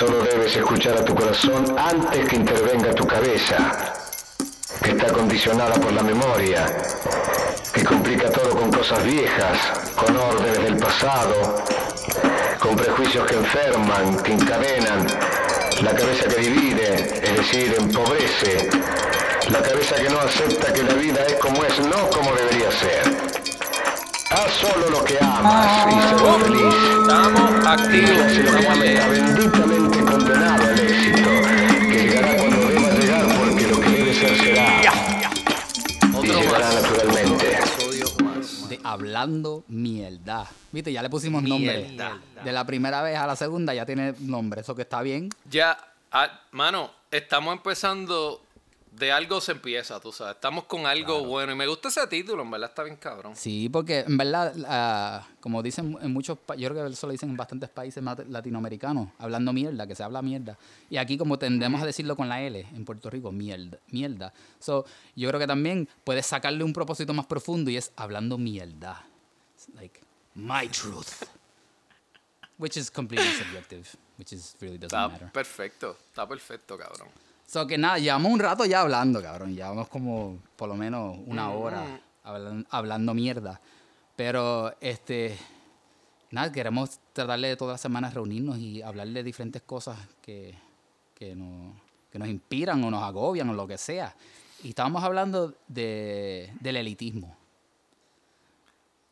Solo debes escuchar a tu corazón antes que intervenga tu cabeza, que está condicionada por la memoria, que complica todo con cosas viejas, con órdenes del pasado, con prejuicios que enferman, que encadenan, la cabeza que divide, es decir, empobrece, la cabeza que no acepta que la vida es como es, no como debería ser. Haz solo lo que amas y sé feliz. Estamos activos. Y la Estamos está benditamente condenado al éxito, que llegará cuando deba llegar porque lo que debe ser será. Y Otro llegará más. naturalmente. Más. de Hablando Mierda. Viste, ya le pusimos nombre. Mierda. De la primera vez a la segunda ya tiene nombre, eso que está bien. Ya, ah, mano, estamos empezando. De algo se empieza, tú sabes. Estamos con algo bueno. Y me gusta ese título, en verdad está bien cabrón. Sí, porque en verdad, ah, como dicen en muchos, pa- yo creo que eso lo dicen en bastantes países latinoamericanos, hablando mierda, que se habla mierda. Y aquí como tendemos a decirlo con la L, en Puerto Rico, mierda, mierda. So, yo creo que también puedes sacarle un propósito más profundo y es hablando mierda. It's like, my truth. Which is completely subjective, which is really doesn't Está matter. perfecto, está perfecto, cabrón. So que nada, llevamos un rato ya hablando, cabrón. Llevamos como por lo menos una Mm. hora hablan- hablando mierda. Pero, este, nada, queremos tratar de todas las semanas reunirnos y hablar de diferentes cosas que, que, nos, que nos inspiran o nos agobian o lo que sea. Y estábamos hablando de, del elitismo.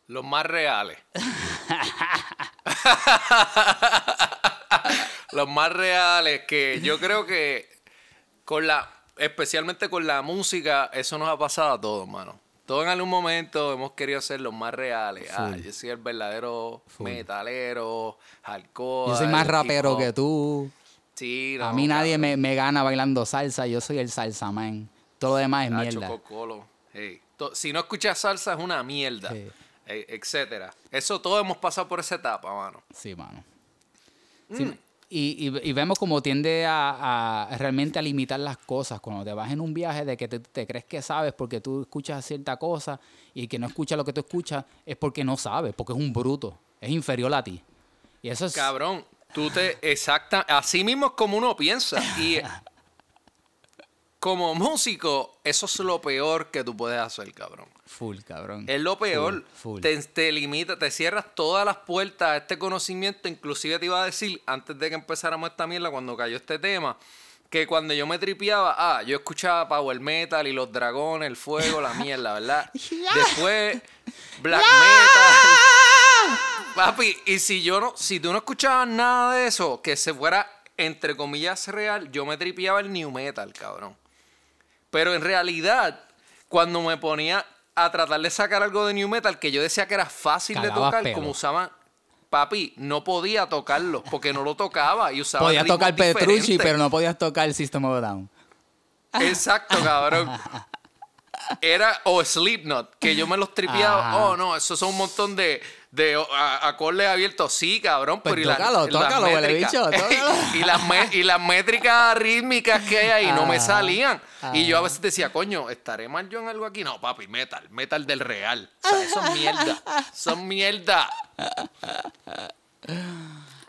Los más reales. Los más reales que yo creo que con la, especialmente con la música, eso nos ha pasado a todos, mano. Todos en algún momento hemos querido ser los más reales. Ah, yo soy el verdadero metalero, hardcore. Yo soy más rapero que tú. Sí, A mí nadie me, me gana bailando salsa. Yo soy el salsa man. Todo lo demás es Nacho, mierda. Cocolo. Hey. To- Si no escuchas salsa es una mierda. Sí. Eh, etcétera. Eso todos hemos pasado por esa etapa, mano. Sí, mano. Sí, y, y- y vemos como tiende a, a realmente a limitar las cosas. Cuando te vas en un viaje de que te, te crees que sabes porque tú escuchas cierta cosa y que no escucha lo que tú escuchas es porque no sabes, porque es un bruto, es inferior a ti. Y eso es... Cabrón, tú te exacta, así mismo es como uno piensa y como músico, eso es lo peor que tú puedes hacer, cabrón. Full, cabrón. Es lo peor. Full, full. Te, te limita, te cierras todas las puertas a este conocimiento. Inclusive te iba a decir, antes de que empezáramos esta mierda, cuando cayó este tema, que cuando yo me tripeaba, ah, yo escuchaba Power Metal y los dragones, el fuego, la mierda, ¿verdad? Después, Black Metal. Papi, y si yo no, si tú no escuchabas nada de eso, que se fuera, entre comillas, real, yo me tripeaba el New Metal, cabrón. Pero en realidad, cuando me ponía a tratar de sacar algo de New Metal que yo decía que era fácil de tocar, pelo. como usaban. Papi, no podía tocarlo porque no lo tocaba y usaba. Podías tocar Petrucci, diferentes. pero no podías tocar System of a Down. Exacto, cabrón. Era o Slipknot, que yo me los tripeaba. Oh, no, esos son un montón de, de a- acordes abiertos. Sí, cabrón. Pues pero y la- tócalo, las tócalo, métricas- bicho, y, las y las métricas rítmicas que hay ahí no me Ajá, salían. Y yo a ajá. veces decía, coño, ¿estaré mal yo en algo aquí? No, papi, metal, metal del real. O sea, eso es mierda. Son mierda.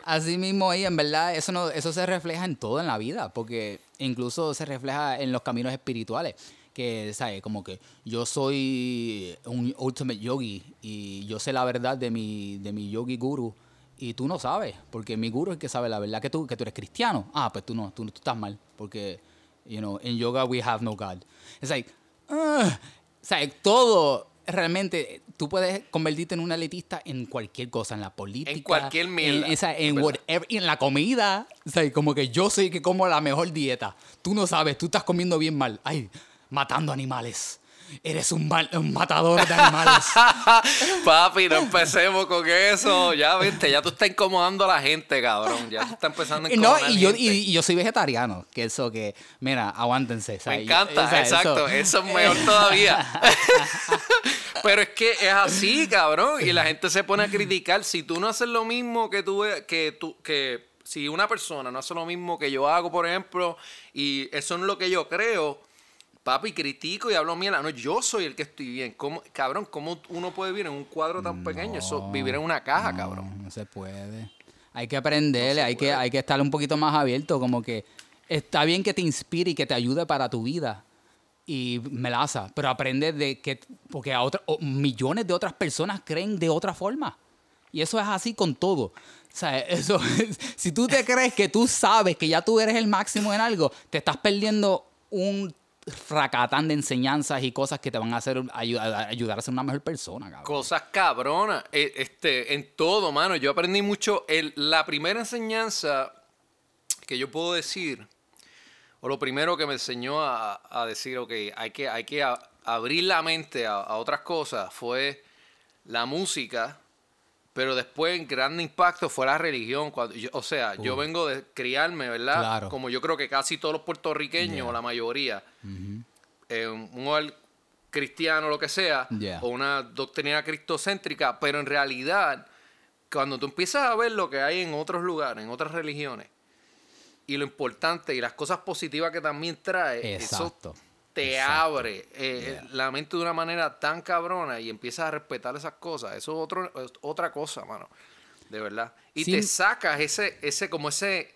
Así mismo, y en verdad, eso, no, eso se refleja en todo en la vida, porque incluso se refleja en los caminos espirituales. Que, ¿sabes? Como que yo soy un ultimate yogi y yo sé la verdad de mi, de mi yogi guru y tú no sabes, porque mi guru es el que sabe la verdad que tú, que tú eres cristiano. Ah, pues tú no, tú, tú estás mal, porque, you know, in yoga we have no God. Es like, o sea, todo realmente tú puedes convertirte en un elitista en cualquier cosa, en la política, cualquier mierda, en, esa- en whatever, en la comida, o sea, como que yo soy que como la mejor dieta. Tú no sabes, tú estás comiendo bien mal. Ay, matando animales. Eres un, mal- un matador de animales. Papi, no empecemos con eso. Ya viste, ya tú estás incomodando a la gente, cabrón. Ya tú estás empezando a no, incomodar y yo, gente. y, y yo soy vegetariano, que eso que, mira, aguántense. Me encanta, o sea, exacto. Eso, es mejor todavía. Pero es que es así, cabrón. Y la gente se pone a criticar. Si tú no haces lo mismo que tú, que tú, que si una persona no hace lo mismo que yo hago, por ejemplo, y eso no es lo que yo creo, papi, critico y hablo mierda. No, yo soy el que estoy bien. ¿Cómo, cabrón, ¿cómo uno puede vivir en un cuadro tan pequeño? Eso, vivir en una caja, no, cabrón. No se puede. Hay que aprenderle, hay, que, hay que estar un poquito más abierto, como que está bien que te inspire y que te ayude para tu vida. Y melaza, pero aprende de que, porque a otra, millones de otras personas creen de otra forma. Y eso es así con todo. O sea, eso, si tú te crees que tú sabes que ya tú eres el máximo en algo, te estás perdiendo un fracatán de enseñanzas y cosas que te van a hacer ayudar, a ser una mejor persona, cabrón. Cosas cabronas. Eh, este, en todo, mano. Yo aprendí mucho. La primera enseñanza que yo puedo decir, o lo primero que me enseñó a, decir, ok, hay que, hay que abrir la mente a, otras cosas, fue la música. Pero después, en gran impacto fue la religión. Cuando o sea, yo vengo de criarme, ¿verdad? Como yo creo que casi todos los puertorriqueños, la mayoría, un hogar cristiano, lo que sea, o una doctrina cristocéntrica, pero en realidad, cuando tú empiezas a ver lo que hay en otros lugares, en otras religiones, y lo importante y las cosas positivas que también trae, eso te abre eh, la mente de una manera tan cabrona y empiezas a respetar esas cosas. Eso es, otro, otra cosa, mano. De verdad. Y te sacas ese, ese, como ese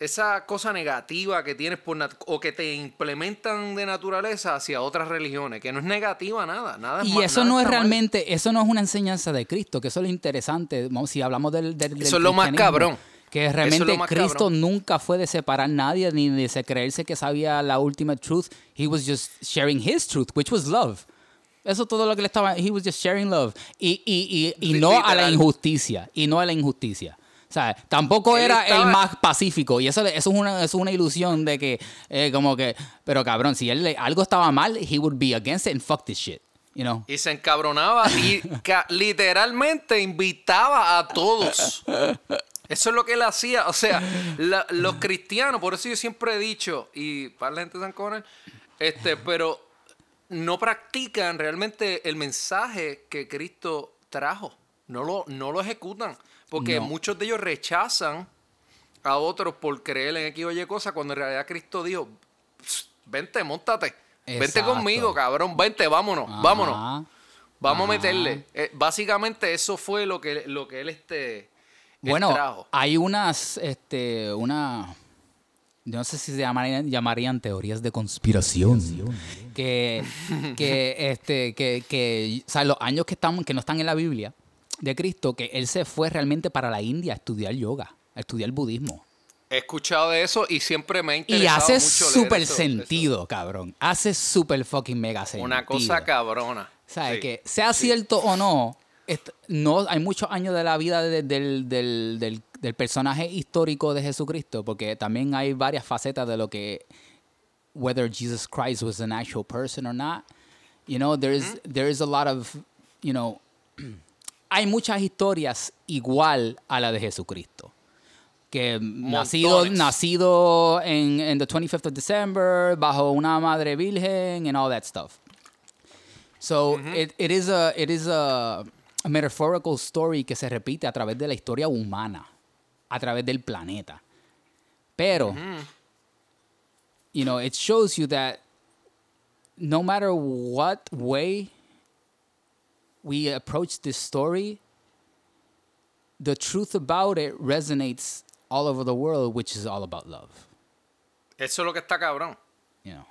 esa cosa negativa que tienes por o que te implementan de naturaleza hacia otras religiones, que no es negativa nada, nada Y eso no es realmente, eso no es una enseñanza de Cristo, que eso es lo interesante, si hablamos del, del Eso es lo más cabrón. Que realmente Cristo nunca fue de separar a nadie ni de creerse que sabía la última truth. He was just sharing his truth, which was love. Eso todo lo que le estaba. He was just sharing love. Y, y, y, y no a la injusticia. Y no a la injusticia. O sea, tampoco era el más pacífico. Y eso, eso, es una, es una ilusión de que, eh, como que, pero cabrón, si él algo estaba mal, he would be against it and fuck this shit. You know? Y se encabronaba y literalmente invitaba a todos. Eso es lo que él hacía. O sea, los cristianos, por eso yo siempre he dicho, y para la gente de San este, pero no practican realmente el mensaje que Cristo trajo. No lo, no lo ejecutan. Porque muchos de ellos rechazan a otros por creer en X o Y cosas cuando en realidad Cristo dijo, vente, montate, vente conmigo, cabrón, vente, vámonos, vámonos. Vamos a meterle. Eh, básicamente eso fue lo que, lo que él este bueno, hay unas, este, una, no sé si se llamarían, llamarían teorías de conspiración, que, que, este, que, que, o sea, los años que, estamos, que no están en la Biblia, de Cristo que él se fue realmente para la India a estudiar yoga, a estudiar budismo. He escuchado de eso y siempre me ha interesado. Y hace súper sentido, cabrón. Hace súper fucking mega sentido. Una cosa cabrona. ¿Sabes? Que sea cierto o no, no, hay muchos años de la vida del, del, personaje histórico de Jesucristo, porque también hay varias facetas de lo que, whether Jesus Christ was an actual person or not, you know, there's, there is a lot of, you know, hay muchas historias igual a la de Jesucristo. Que nacido, nacido en, en the 25th of December, bajo una madre virgen, and all that stuff. So it, it is a it is a, metaphorical story que se repite a través de la historia humana, a través del planeta. Pero, you know, it shows you that no matter what way we approach this story, the truth about it resonates all over the world, which is all about love. Eso es lo que está cabrón.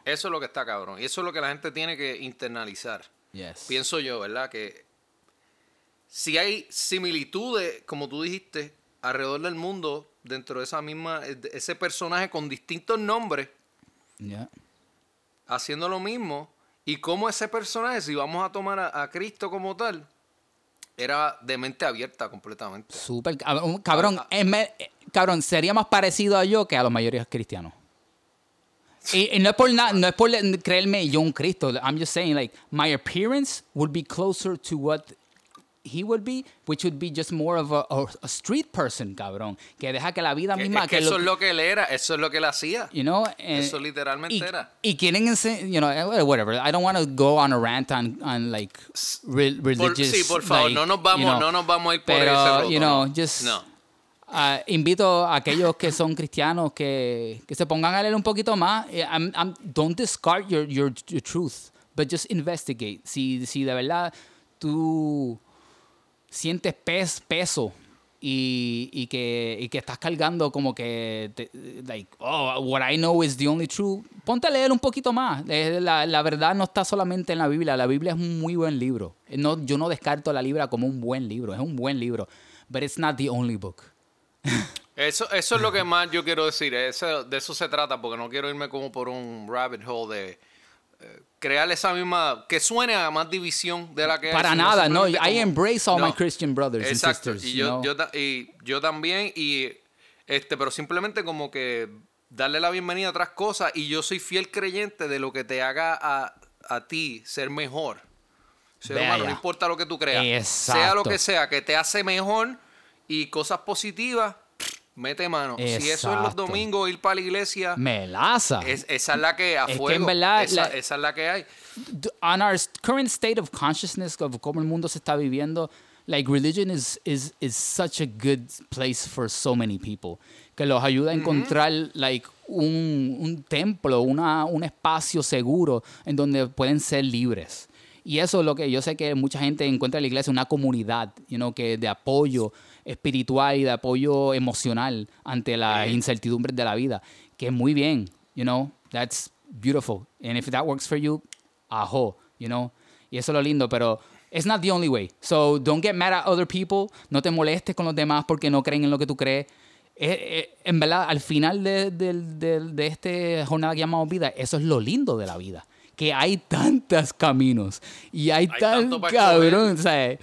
Eso es lo que está cabrón. Y eso es lo que la gente tiene que internalizar. Yes. Pienso yo, ¿verdad? Que si hay similitudes, como tú dijiste, alrededor del mundo, dentro de esa misma, ese personaje con distintos nombres, haciendo lo mismo, y cómo ese personaje, si vamos a tomar a, Cristo como tal, era de mente abierta completamente. Súper, cabrón, ah, ah. cabrón, sería más parecido a yo que a los mayores cristianos. Y, no es por nada, no es por creerme yo un Cristo. I'm just saying, like, my appearance would be closer to what he would be, which would be just more of a, a, street person, cabrón. Que deja que la vida misma. que, eso es lo que él era, eso es lo que él hacía. You know, eso literalmente era. Y quieren you know, eh, whatever. I don't want to go on a rant on, on like religious. sí, por favor, no nos vamos, no nos vamos a ir por pero, you know, just. No. Uh, invito a aquellos que son cristianos que, que se pongan a leer un poquito más. Eh, I'm, I'm, don't discard your, your, your truth, but just investigate. Si, si de verdad tú sientes pes, peso y, y que, y que estás cargando como que, te- like, oh, what I know is the only true, ponte a leer un poquito más. La, la verdad no está solamente en la Biblia, la Biblia es un muy buen libro. No, yo no descarto la Biblia como un buen libro, es un buen libro, but it's not the only book. Eso, eso es lo que más yo quiero decir. Eso, de eso se trata, porque no quiero irme como por un rabbit hole de crear esa misma. que suene a más división de la que Para nada, no, I embrace all my. Christian brothers and Exacto, sisters. Y yo, yo, y yo también, y este, pero simplemente como que darle la bienvenida a otras cosas. Y yo soy fiel creyente de lo que te haga a, a ti ser mejor. Ser humano, no importa lo que tú creas. Sea lo Exacto. que sea, que te hace mejor y cosas positivas, mete mano. Si eso es los Exacto. domingos, ir para la iglesia, Melaza. es- esa es la que a Es que fuego. en verdad esa, la- esa es la que hay. on our current state of consciousness of cómo el mundo se está viviendo, like religion is is is such a good place for so many people que los ayuda a encontrar like un, un templo, una, un espacio seguro en donde pueden ser libres. Y eso es lo que yo sé que mucha gente encuentra en la iglesia, una comunidad, you know, que de apoyo espiritual y de apoyo emocional ante las incertidumbres de la vida, que es muy bien, you know, that's beautiful. And if that works for you, ajo, you know. Y eso es lo lindo, pero it's not the only way. So don't get mad at other people, no te molestes con los demás porque no creen en lo que tú crees. Eh, eh, en verdad, al final de, del- de esta jornada que llamamos vida, eso es lo lindo de la vida. Que hay tantos caminos y hay, Hay tan cabrón. o sea,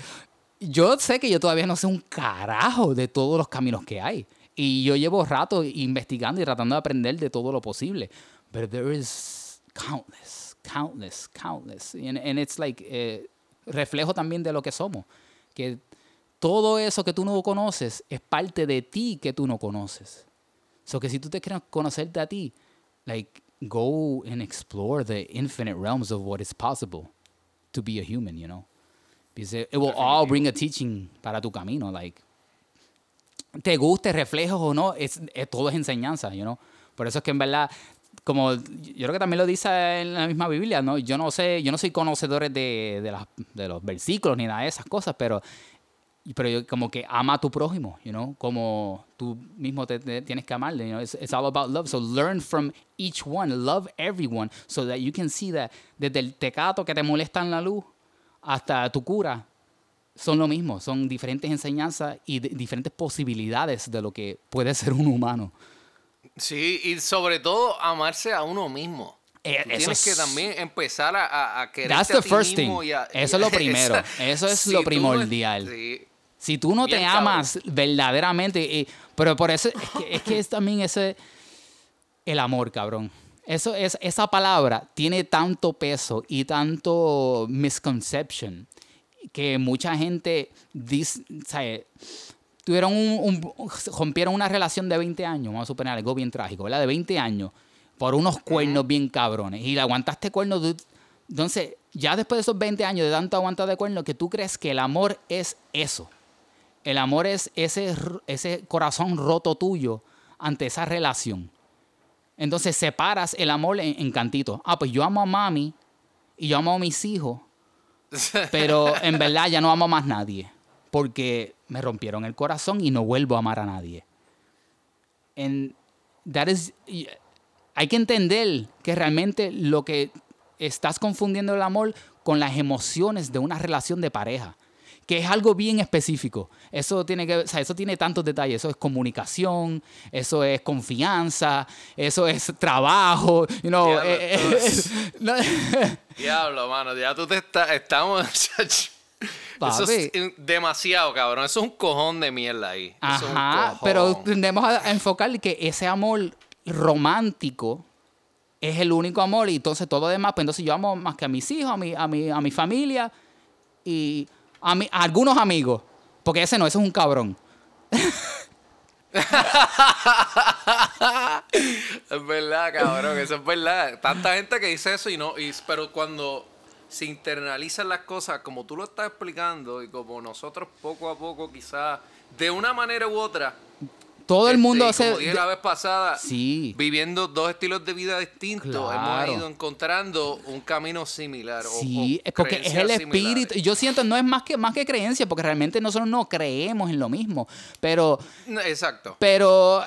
yo sé que yo todavía no sé un carajo de todos los caminos que hay. Y yo llevo rato investigando y tratando de aprender de todo lo posible. But there is countless, countless, countless. And, and it's like, eh, reflejo también de lo que somos. Que todo eso que tú no conoces es parte de ti que tú no conoces. So que si tú te quieres conocerte a ti, like, go and explore the infinite realms of what is possible to be a human, you know? Because it, it will all bring a teaching para tu camino, like, te guste, reflejos o no, es, es- todo es enseñanza, you know? Por eso es que en verdad, como yo creo que también lo dice en la misma Biblia, ¿no? Yo no sé, yo no soy conocedor de, de, las- de los versículos ni nada de esas cosas, pero, pero yo como que ama a tu prójimo, you know? Como tú mismo te, te tienes que amarle, you know? It's, it's all about love. So learn from each one, love everyone, so that you can see that desde el tecato que te molesta en la luz hasta tu cura, son lo mismo, son diferentes enseñanzas y de- diferentes posibilidades de lo que puede ser un humano. Sí, y sobre todo amarse a uno mismo. Eh, Tú tienes que es- también empezar a, a, a quererte That's a the ti first mismo thing. y a- Eso es lo primero. Eso es Si lo no- primordial. sí. Si tú no Bien te cabrón. amas verdaderamente, eh, pero por eso es que, es que es también ese el amor, cabrón. Eso es esa palabra tiene tanto peso y tanto misconception que mucha gente dice, ¿sabe? tuvieron un, un- rompieron una relación de 20 años, vamos a suponer algo bien trágico, ¿verdad? De 20 años por unos cuernos bien cabrones y le aguantaste cuernos entonces ya después de esos 20 años de tanto aguantar de cuernos que tú crees que el amor es eso. El amor es ese, ese corazón roto tuyo ante esa relación. Entonces separas el amor en, en cantitos. Ah, pues yo amo a mami y yo amo a mis hijos, pero en verdad ya no amo a más nadie porque me rompieron el corazón y no vuelvo a amar a nadie. And that is, hay que entender que realmente lo que estás confundiendo el amor con las emociones de una relación de pareja, que es algo bien específico. Eso tiene que, o sea, eso tiene tantos detalles. Eso es comunicación, eso es confianza, eso es trabajo, you know. Diablo, eh, eh, no- Diablo, mano, ya tú te estás, estamos, eso es demasiado, cabrón, eso es un cojón de mierda ahí. Eso es un Ajá, cojón. pero tendemos a, a enfocar que ese amor romántico es el único amor y entonces todo lo demás, pues entonces yo amo más que a mis hijos, a mi, a mi, a mi familia y algunos amigos, porque ese no, ese es un cabrón. Es verdad, cabrón, eso es verdad. Tanta gente que dice eso y no, y, pero cuando se internalizan las cosas, como tú lo estás explicando, y como nosotros poco a poco, quizás, de una manera u otra, Todo el Este, mundo y hace- Como dije la vez pasada, Sí. viviendo dos estilos de vida distintos, Claro. hemos ido encontrando un camino similar. o- Sí, o es porque es el espíritu. y Yo siento, no es más que, más que creencia, porque realmente nosotros no creemos en lo mismo. Pero, Exacto. pero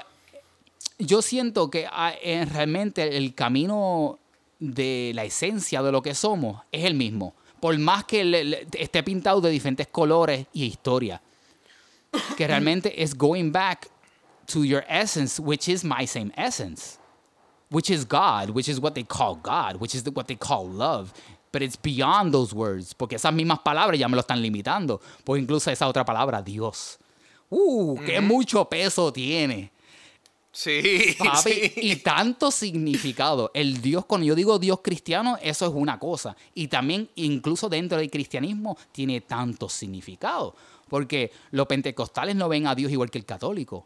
yo siento que ah, en realmente el camino de la esencia de lo que somos es el mismo. Por más que le- le- esté pintado de diferentes colores y historia. Que realmente es going back to your essence, which is my same essence. which is God, which is what they call God, which is what they call love. But it's beyond those words, porque esas mismas palabras ya me lo están limitando. Porque incluso esa otra palabra, Dios. Uh, qué mucho peso tiene. Sí, Papi, sí. y tanto significado. El Dios, cuando yo digo Dios cristiano, eso es una cosa. Y también, incluso dentro del cristianismo, tiene tanto significado. Porque los pentecostales no ven a Dios igual que el católico.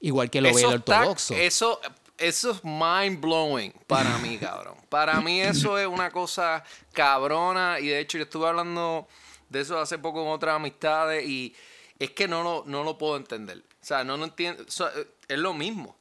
Igual que lo ve el ortodoxo. eso, eso es mind blowing para mí, cabrón. Para mí eso es una cosa cabrona. Y de hecho, yo estuve hablando de eso hace poco con otras amistades. Y es que no lo, no lo puedo entender. O sea, no lo entiendo. O sea, es lo mismo.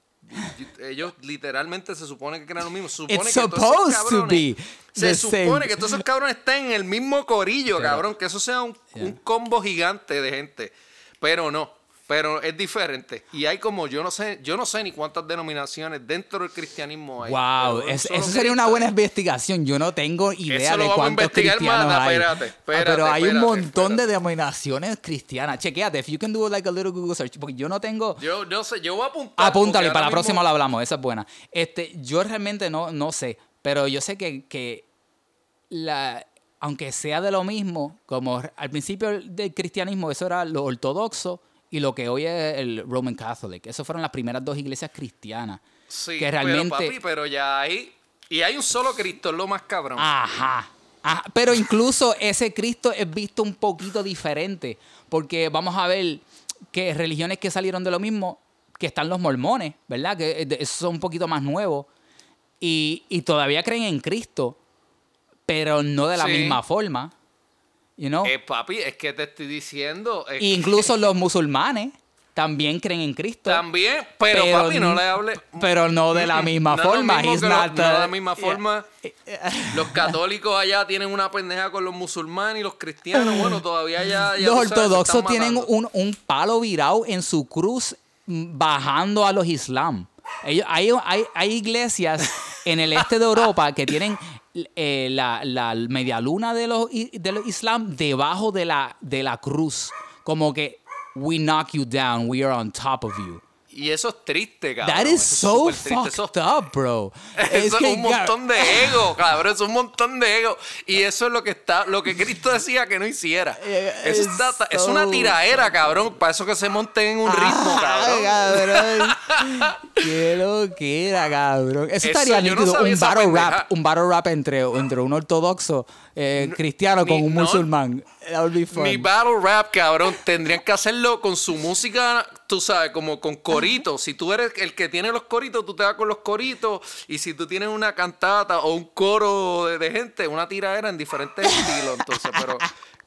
Ellos literalmente se supone que crean lo mismo. Se supone It's que todos esos cabrones- be Se supone same. que todos esos cabrones estén en el mismo corillo, cabrón. Que eso sea un, un combo gigante de gente. Pero no. Pero es diferente. Y hay como, yo no sé, yo no sé ni cuántas denominaciones dentro del cristianismo hay. Wow, es- eso sería una buena investigación. Yo no tengo idea Eso lo de vamos a investigar cristianos más, hay. espérate, Ah, espérate, pero hay un montón de denominaciones cristianas. Chequéate, if you can do like a little Google search, porque yo no tengo. Yo, yo sé, yo voy a apuntar. Apúntale, para la ahora próxima mismo- lo hablamos, esa es buena. Este, yo realmente no, no sé, pero yo sé que, que la, aunque sea de lo mismo, como al principio del cristianismo, eso era lo ortodoxo y lo que hoy es el Roman Catholic. Esas fueron las primeras dos iglesias cristianas. Sí, que realmente... pero papi, pero ya hay. Y hay un solo Cristo, es lo más cabrón. Ajá. Ajá. Pero incluso ese Cristo es visto un poquito diferente. Porque vamos a ver que religiones que salieron de lo mismo, que están los mormones, ¿verdad? Que eh, son un poquito más nuevos. Y, y todavía creen en Cristo, pero no de la Sí. misma forma. You know? Eh, papi, es que te estoy diciendo. es incluso los musulmanes también creen en Cristo. También, pero, Pero papi, no le hable. pero no de la misma No es lo forma. mismo lo- not, no de la misma yeah. forma. Los católicos allá tienen una pendeja con los musulmanes y los cristianos, bueno, todavía ya. ya los sabes, ortodoxos tienen un, un palo virado en su cruz mm, bajando a los islam. Ellos, hay, hay, hay iglesias en el este de Europa que tienen eh, la, la media luna de los, de los islam debajo de la, de la cruz. Como que, we knock you down, we are on top of you. Y eso es triste, cabrón. That is eso es so súper triste, eso- fucked up, bro. Eso es, que, un montón de ego, cabrón. Es un montón de ego. Y eso es lo que está, lo que Cristo decía que no hiciera. Eso es es una tiraera, cabrón. Para eso que se monten en un ritmo, Ah, cabrón. cabrón. Qué lo que era, cabrón. Eso, Eso, estaría no nítido. un battle pendeja. rap, un battle rap entre, entre un ortodoxo eh, cristiano con un no. musulmán. That would be fun. Mi battle rap, cabrón, tendrían que hacerlo con su música, tú sabes, como con coritos. Si tú eres el que tiene los coritos, tú te vas con los coritos. Y si tú tienes una cantata o un coro de, de gente, una tiradera en diferentes estilos, entonces, pero...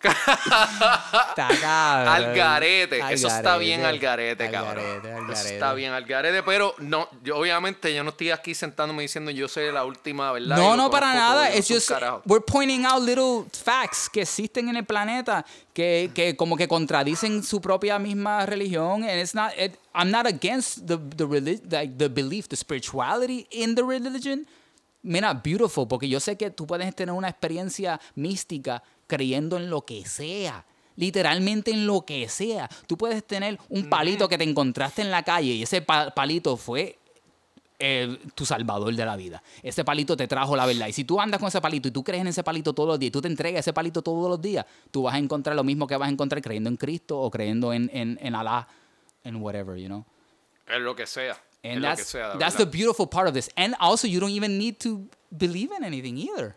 Está cabrón. Al garete. Al Eso está garete. bien al garete, Al cabrón. garete, al Eso garete. está bien al garete, pero no, yo obviamente yo no estoy aquí sentándome diciendo yo soy la última, ¿verdad? No, no, para nada. un just, carajo. we're pointing out little facts que existen en el planeta que, que como que contradicen su propia misma religión. And it's not, it- I'm not against the, the, like, the belief, the spirituality in the religion. Mira, beautiful, porque yo sé que tú puedes tener una experiencia mística creyendo en lo que sea. Literalmente en lo que sea. Tú puedes tener un palito que te encontraste en la calle y ese pa- palito fue eh, tu salvador de la vida. Ese palito te trajo la verdad. Y si tú andas con ese palito y tú crees en ese palito todos los días y tú te entregas ese palito todos los días, tú vas a encontrar lo mismo que vas a encontrar creyendo en Cristo o creyendo en, en, en Alá, en whatever, you know. Es lo que sea. And que that's, sea, de that's the beautiful part of this. And also, you don't even need to believe in anything either.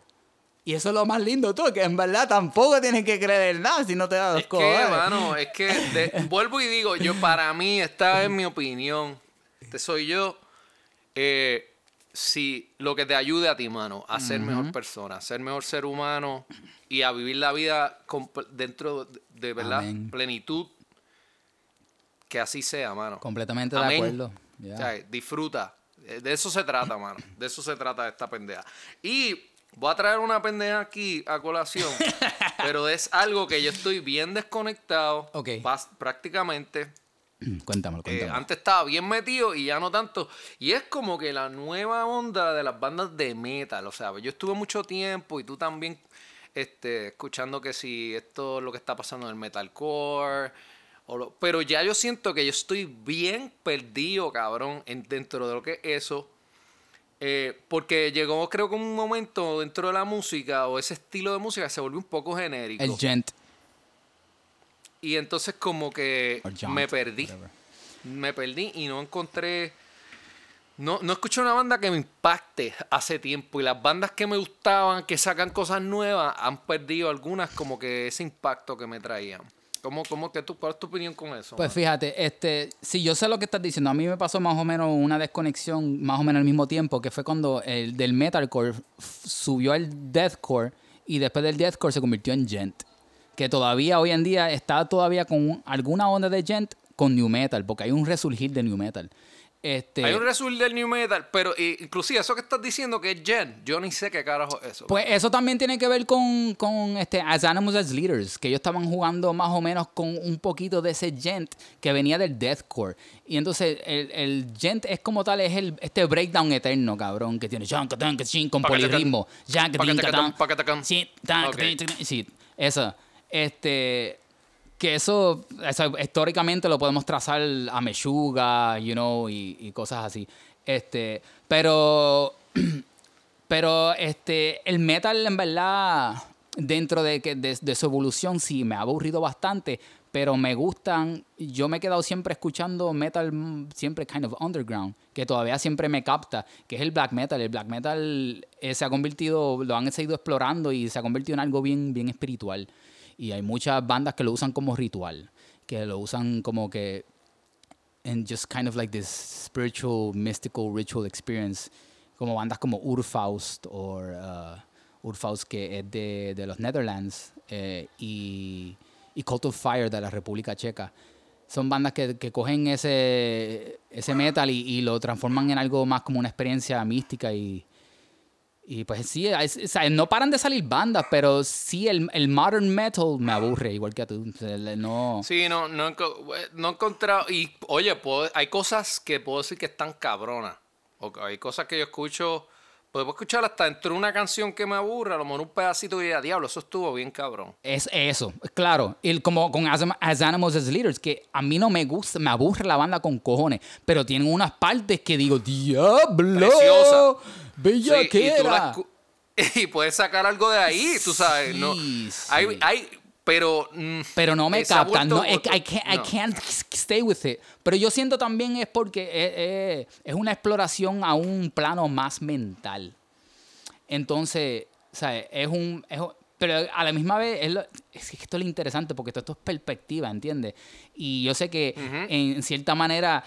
Y eso es lo más lindo todo, que en verdad tampoco tienes que creer en nada si no te das Es que, cojones. mano, es que de- vuelvo y digo, yo para mí, esta es mi opinión, este soy yo, eh, si lo que te ayude a ti, mano, a ser mejor persona, a ser mejor ser humano y a vivir la vida comp- dentro de, de, verdad Amén. plenitud, que así sea, mano. Completamente de acuerdo. Yeah. O sea, disfruta. Eh, De eso se trata, mano. De eso se trata esta pendeja. Y voy a traer una pendeja aquí a colación. pero es algo que yo estoy bien desconectado. Ok. pas- prácticamente. Cuéntamelo, Eh, cuéntamelo. antes estaba bien metido y ya no tanto. Y es como que la nueva onda de las bandas de metal. O sea, yo estuve mucho tiempo y tú también este, escuchando que si esto es lo que está pasando en el metalcore. Lo- pero ya yo siento que yo estoy bien perdido, cabrón, en, dentro de lo que es eso. Eh, porque llegó, creo que un momento dentro de la música o ese estilo de música se volvió un poco genérico. El gent. Y entonces como que jaunt, me perdí. whatever. Me perdí y no encontré... No, no escuché una banda que me impacte hace tiempo. Y las bandas que me gustaban, que sacan cosas nuevas, han perdido algunas como que ese impacto que me traían. ¿Cómo, cómo que tú, ¿Cuál es tu opinión con eso? Pues fíjate, este, si yo sé lo que estás diciendo, a mí me pasó más o menos una desconexión más o menos al mismo tiempo, que fue cuando el del metalcore subió al deathcore y después del deathcore se convirtió en gent, que todavía hoy en día está todavía con un- alguna onda de gent con new metal, porque hay un resurgir de new metal. Este, Hay un resurgir del new metal, pero eh, inclusive eso que estás diciendo que es Gen, yo ni sé qué carajo es eso. Pues eso también tiene que ver con, con este, As Animals as Leaders, que ellos estaban jugando más o menos con un poquito de ese gent que venía del deathcore. Y entonces el, el gent es como tal, es el, este breakdown eterno, cabrón, que tiene con polirritmo. Sí, eso. Este, que eso, eso, históricamente lo podemos trazar a Meshuga, you know, y, y cosas así. Este, pero pero este, el metal, en verdad, dentro de, de, de su evolución, sí, me ha aburrido bastante. Pero me gustan. Yo me he quedado siempre escuchando metal, siempre kind of underground, que todavía siempre me capta, que es el black metal. El black metal eh, se ha convertido, lo han seguido explorando y se ha convertido en algo bien, bien espiritual. Y hay muchas bandas que lo usan como ritual, que lo usan como que and just kind of like this spiritual, mystical, ritual experience, como bandas como Urfaust o uh, Urfaust que es de, de los Netherlands eh, y, y Cult of Fire de la República Checa. Son bandas que, que cogen ese, ese metal y lo transforman en algo más como una experiencia mística y, y pues sí, es- o sea, no paran de salir bandas, pero sí el, el modern metal me aburre, igual que a tú. No... Sí, no, no, no he encontrado. Y oye, puedo- hay cosas que puedo decir que están cabronas. O hay cosas que yo escucho. Puedo escuchar hasta dentro de una canción que me aburra, a lo mejor un pedacito y a diablo, eso estuvo bien cabrón. Es eso, claro. Y como con As, As Animals as Leaders, que a mí no me gusta, me aburre la banda con cojones, pero tienen unas partes que digo, ¡Diablo! Preciosa. ¡Bella Sí, y, la escu- y puedes sacar algo de ahí, tú sabes. no, Sí, hay, sí. hay, pero. mm, Pero no me captan, no, I, can't, I no. can't stay with it. Pero yo siento también es porque es, es- es una exploración a un plano más mental. Entonces, ¿sabes? Es un... es pero a la misma vez, es, lo- es que esto es lo interesante porque todo esto es perspectiva, ¿entiendes? Y yo sé que en cierta manera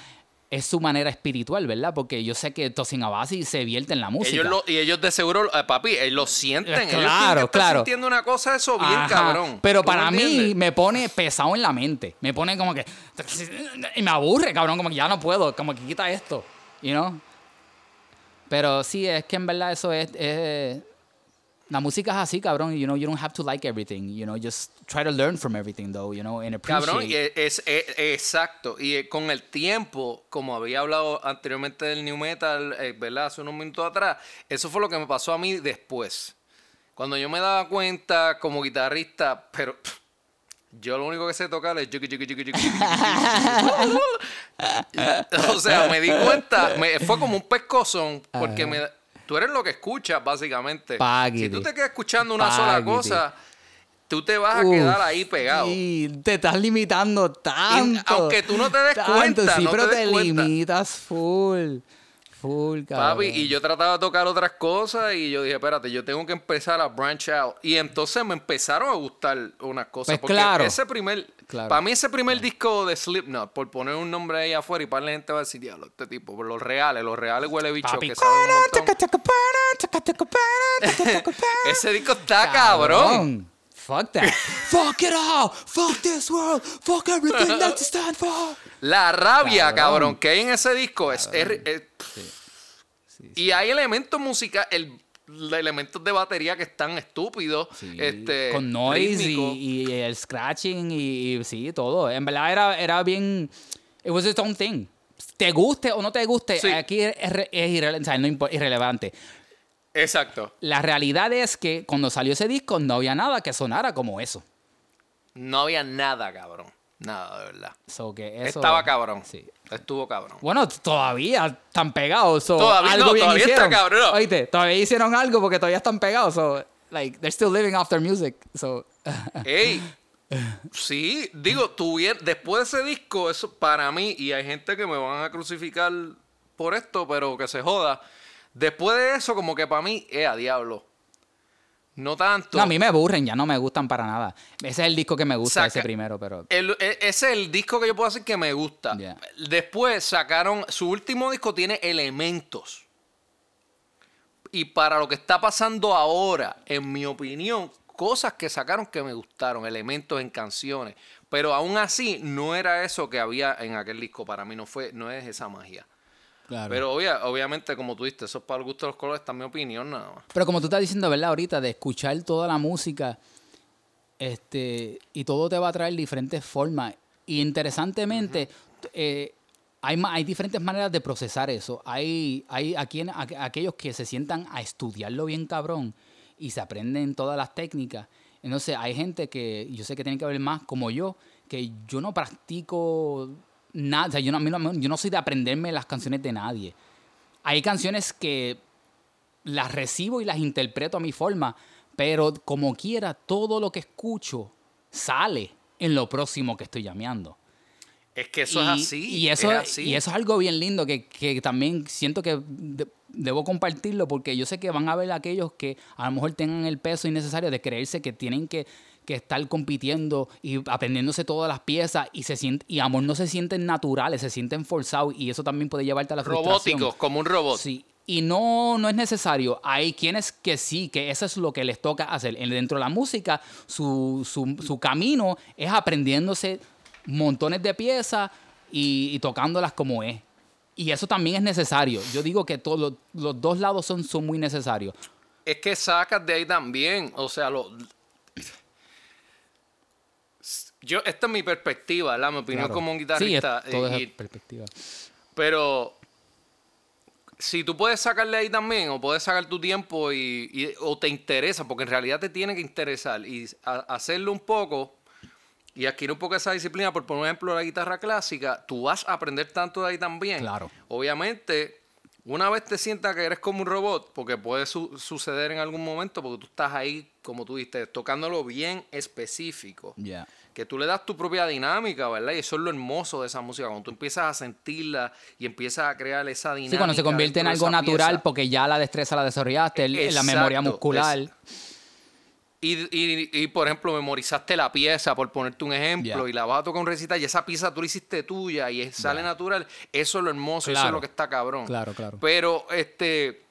es su manera espiritual, ¿verdad? Porque yo sé que Tosin Abasi se vierte en la música. Ellos lo- y ellos de seguro, eh, papi, ellos lo sienten. Eh, ellos claro, claro. sintiendo una cosa eso bien Ajá, cabrón. Pero ¿Tú me para mí me pone pesado en la mente. Me pone como que. Y me aburre, cabrón. Como que ya no puedo. Como que quita esto. You know? Pero sí, es que en verdad eso es. es- la música es así, cabrón. You know, you don't have to like everything. You know, just try to learn from everything, though. You know, and appreciate. Cabrón, y es, es- exacto. Y eh, con el tiempo, como había hablado anteriormente del New Metal, eh, ¿verdad? Hace unos minutos atrás, eso fue lo que me pasó a mí después. Cuando yo me daba cuenta como guitarrista, pero pff, yo lo único que sé tocar es yuki, yuki, yuki, yuki, yuki, yuki, yuki. O sea, me di cuenta, me- fue como un pescozón, porque me, tú eres lo que escuchas, básicamente. Paguiti. Si tú te quedas escuchando una sola cosa, tú te vas a Uf, quedar ahí pegado. Sí, te estás limitando tanto. aunque tú no te des tanto, cuenta, Sí, no pero te limitas full. Full, cabrón. Papi, y yo trataba de tocar otras cosas y yo dije, espérate, yo tengo que empezar a branch out. Y entonces me empezaron a gustar unas cosas. Pues porque claro. ese primer, Claro. para mí ese primer disco de Slipknot, por poner un nombre ahí afuera y para la gente va a decir, diablo, este tipo, por los reales, los reales huele bicho Papi. que saben un montón. Ese disco está cabrón. fuck that. fuck it all. Fuck this world. Fuck everything that you stand for. La rabia, Cabrón. cabrón, que hay en ese disco es... es- es- Sí, y hay elementos musicales, el, elementos de batería que están estúpidos. Sí, este, con noise y, y el scratching y, y sí, todo. En verdad era, era bien. It was its own thing. Te guste o no te guste, Sí. aquí es, es o sea, no irrelevante. Exacto. La realidad es que cuando salió ese disco no había nada que sonara como eso. No había nada, cabrón. Nada, de verdad. So que eso- Estaba cabrón. Sí. Estuvo cabrón. Bueno, todavía están pegados. so, Todavía- algo no, bien todavía está cabrón. Oíste, todavía hicieron algo porque todavía están pegados. So, like, they're still living off their music. So, Ey, sí, digo, tuvier- después de ese disco, eso para mí, y hay gente que me van a crucificar por esto, pero que se joda. Después de eso, como que para mí, es a diablo. No tanto. no, a mí me aburren, ya no me gustan para nada. Ese es el disco que me gusta, Saca- ese primero, pero... El- e- ese es el disco que yo puedo decir que me gusta. Yeah. Después sacaron, su último disco tiene elementos. Y para lo que está pasando ahora, en mi opinión, cosas que sacaron que me gustaron, elementos en canciones. Pero aún así, no era eso que había en aquel disco. Para mí no fue, no es esa magia. Claro. Pero obvia- obviamente, como tú dijiste, eso es para el gusto de los colores, está mi opinión nada más. Pero como tú estás diciendo, ¿verdad? Ahorita de escuchar toda la música, este, y todo te va a traer diferentes formas. Y interesantemente, eh, hay, ma- hay diferentes maneras de procesar eso. Hay, hay a quien- a- aquellos que se sientan a estudiarlo bien cabrón y se aprenden todas las técnicas. Entonces hay gente que, yo sé que tiene que ver más como yo, que yo no practico nada, o sea, yo no, a mí no- yo no soy de aprenderme las canciones de nadie. Hay canciones que las recibo y las interpreto a mi forma, pero como quiera, todo lo que escucho sale en lo próximo que estoy llameando. Es que eso y, es así. Y eso es así. y eso es algo bien lindo que, que también siento que de- debo compartirlo porque yo sé que van a ver aquellos que a lo mejor tengan el peso innecesario de creerse que tienen que, que estar compitiendo y aprendiéndose todas las piezas y se siente, y amor no se sienten naturales, se sienten forzados y eso también puede llevarte a la frustración. Robóticos, como un robot. Sí. Y no, no es necesario. Hay quienes que sí, que eso es lo que les toca hacer. En- Dentro de la música, su, su, su camino es aprendiéndose montones de piezas y, y tocándolas como es. Y eso también es necesario. Yo digo que todos los, los dos lados son, son muy necesarios. Es que sacas de ahí también, o sea, lo... Yo, esta es mi perspectiva, ¿verdad? Mi opinión Claro. como un Sí, es, guitarrista. es perspectiva. pero si tú puedes sacarle ahí también, o puedes sacar tu tiempo y, y- o te interesa, porque en realidad te tiene que interesar, y a- hacerlo un poco y adquirir un poco esa disciplina, por por ejemplo la guitarra clásica, tú vas a aprender tanto de ahí también. Claro. Obviamente, una vez te sientas que eres como un robot, porque puede su- suceder en algún momento, porque tú estás ahí, como tú dijiste, tocándolo bien específico Ya. Que tú le das tu propia dinámica, ¿verdad? Y eso es lo hermoso de esa música, cuando tú empiezas a sentirla y empiezas a crear esa dinámica. Sí, cuando se convierte en algo natural pieza. porque ya la destreza la desarrollaste, la memoria muscular. es- Y, y- y, por ejemplo, memorizaste la pieza, por ponerte un ejemplo, y la vas a tocar un recital y esa pieza tú la hiciste tuya y sale natural. Eso es lo hermoso, eso es lo que está cabrón. Claro, claro. Pero, este,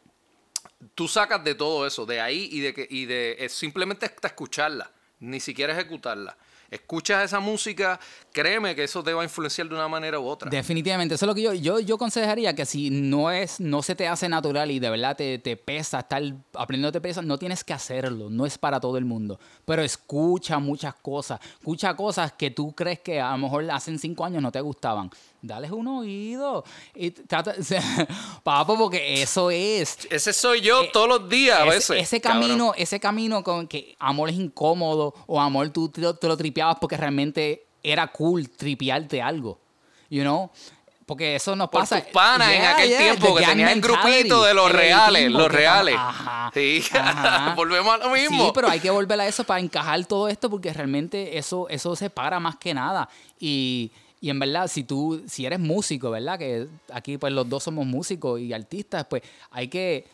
tú sacas de todo eso, de ahí y de que y de es simplemente hasta escucharla, ni siquiera ejecutarla. Escuchas esa música, créeme que eso te va a influenciar de una manera u otra. Definitivamente, eso es lo que yo, yo, yo aconsejaría que si no es, no se te hace natural y de verdad te, te pesa estar aprendiendo te pesa, no tienes que hacerlo, no es para todo el mundo. Pero escucha muchas cosas, escucha cosas que tú crees que a lo mejor hace cinco años no te gustaban. Dales un oído. Y trata, o sea, papo, porque eso es. Ese soy yo Eh, todos los días, a Ese- veces. Ese cabrón. camino, ese camino con que amor es incómodo o amor tú te, lo- te lo tripeabas porque realmente era cool tripearte algo. You know? Porque eso nos Por pasa. tus panas en Yeah, aquel yeah, tiempo que tenías el grupito de los reales, los reales. Ajá, Sí, ajá. volvemos a lo mismo. Sí, pero hay que volver a eso para encajar todo esto porque realmente eso, eso separa más que nada. Y, y en verdad, si tú, si eres músico, ¿verdad? Que aquí pues los dos somos músicos y artistas, pues hay que,